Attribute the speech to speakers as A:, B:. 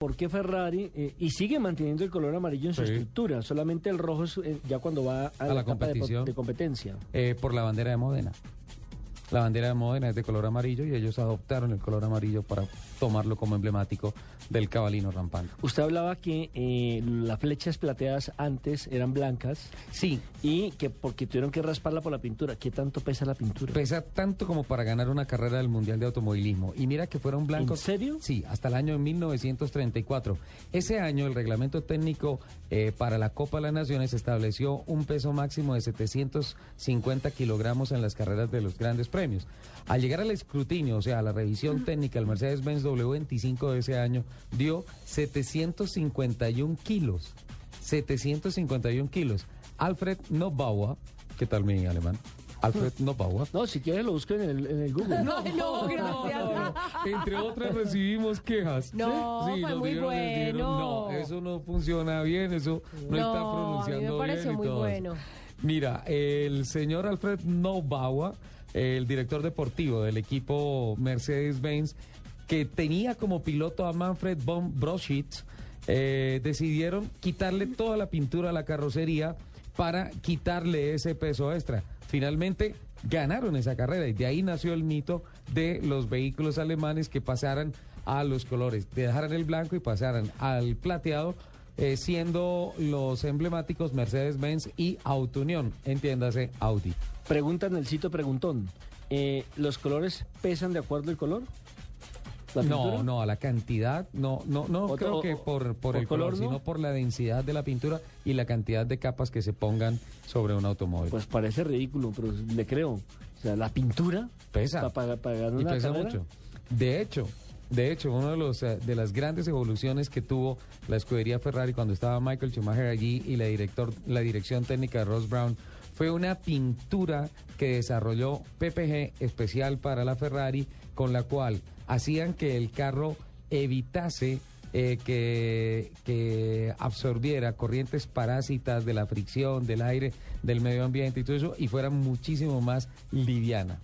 A: por qué Ferrari, eh, y sigue manteniendo el color amarillo en su
B: Sí.
A: estructura, solamente el rojo es eh, ya cuando va a,
B: A
A: la,
B: la
A: etapa de,
B: competición.
A: de competencia.
B: Eh, por la bandera de Módena. La bandera de Módena es de color amarillo y ellos adoptaron el color amarillo para tomarlo como emblemático del cabalino rampante.
A: Usted hablaba que eh, las flechas plateadas antes eran blancas
B: Sí,
A: y que porque tuvieron que rasparla por la pintura. ¿Qué tanto pesa la pintura?
B: pesa tanto como para ganar una carrera del Mundial de Automovilismo. Y mira que fueron blancos.
A: ¿En serio?
B: Sí, hasta el año 1934. Ese año el reglamento técnico eh, para la Copa de las Naciones estableció un peso máximo de 750 kilogramos en las carreras de los grandes premios. Al llegar al escrutinio, o sea, a la revisión técnica, el Mercedes-Benz W25 de ese año dio 751 kilos. 751 kilos. Alfred Nobauer, ¿qué tal mi alemán? Alfred Nobauer.
A: No, si quiere lo busco en el, en el Google.
C: No, no, gracias.
B: Entre otras recibimos quejas.
C: No, fue
B: nos
C: muy
B: dijeron,
C: bueno.
B: no, eso no funciona bien, eso no, está
C: No,
B: pronunciando
C: a mí me pareció
B: bien y
C: muy
B: todo eso.
C: bueno.
B: Mira, el señor Alfred Nobauer, el director deportivo del equipo Mercedes-Benz, que tenía como piloto a Manfred von Broschitz, eh, decidieron quitarle toda la pintura a la carrocería para quitarle ese peso extra. Finalmente ganaron esa carrera y de ahí nació el mito de los vehículos alemanes que pasaran a los colores, dejaran el blanco y pasaran al plateado, eh, siendo los emblemáticos Mercedes-Benz y Auto Unión, entiéndase Audi.
A: Pregunta en el sitio Preguntón. eh, ¿Los colores pesan de acuerdo al color? ¿La
B: No, no, a la cantidad, no, no, no
A: Otro-
B: creo que por, por, el color,
A: color, ¿no?
B: sino por la densidad de la pintura y la cantidad de capas que se pongan sobre un automóvil.
A: Pues parece ridículo, pero le creo. O sea, la pintura
B: Pesa.
A: para, para ganar
B: y pesa
A: carrera.
B: mucho. De hecho, de hecho, una de los eh, de las grandes evoluciones que tuvo la escudería Ferrari cuando estaba Michael Schumacher allí y la director la dirección técnica de Ross Brown fue una pintura que desarrolló PPG especial para la Ferrari con la cual hacían que el carro evitase eh, que, que absorbiera corrientes parásitas de la fricción, del aire, del medio ambiente y todo eso, y fuera muchísimo más liviana.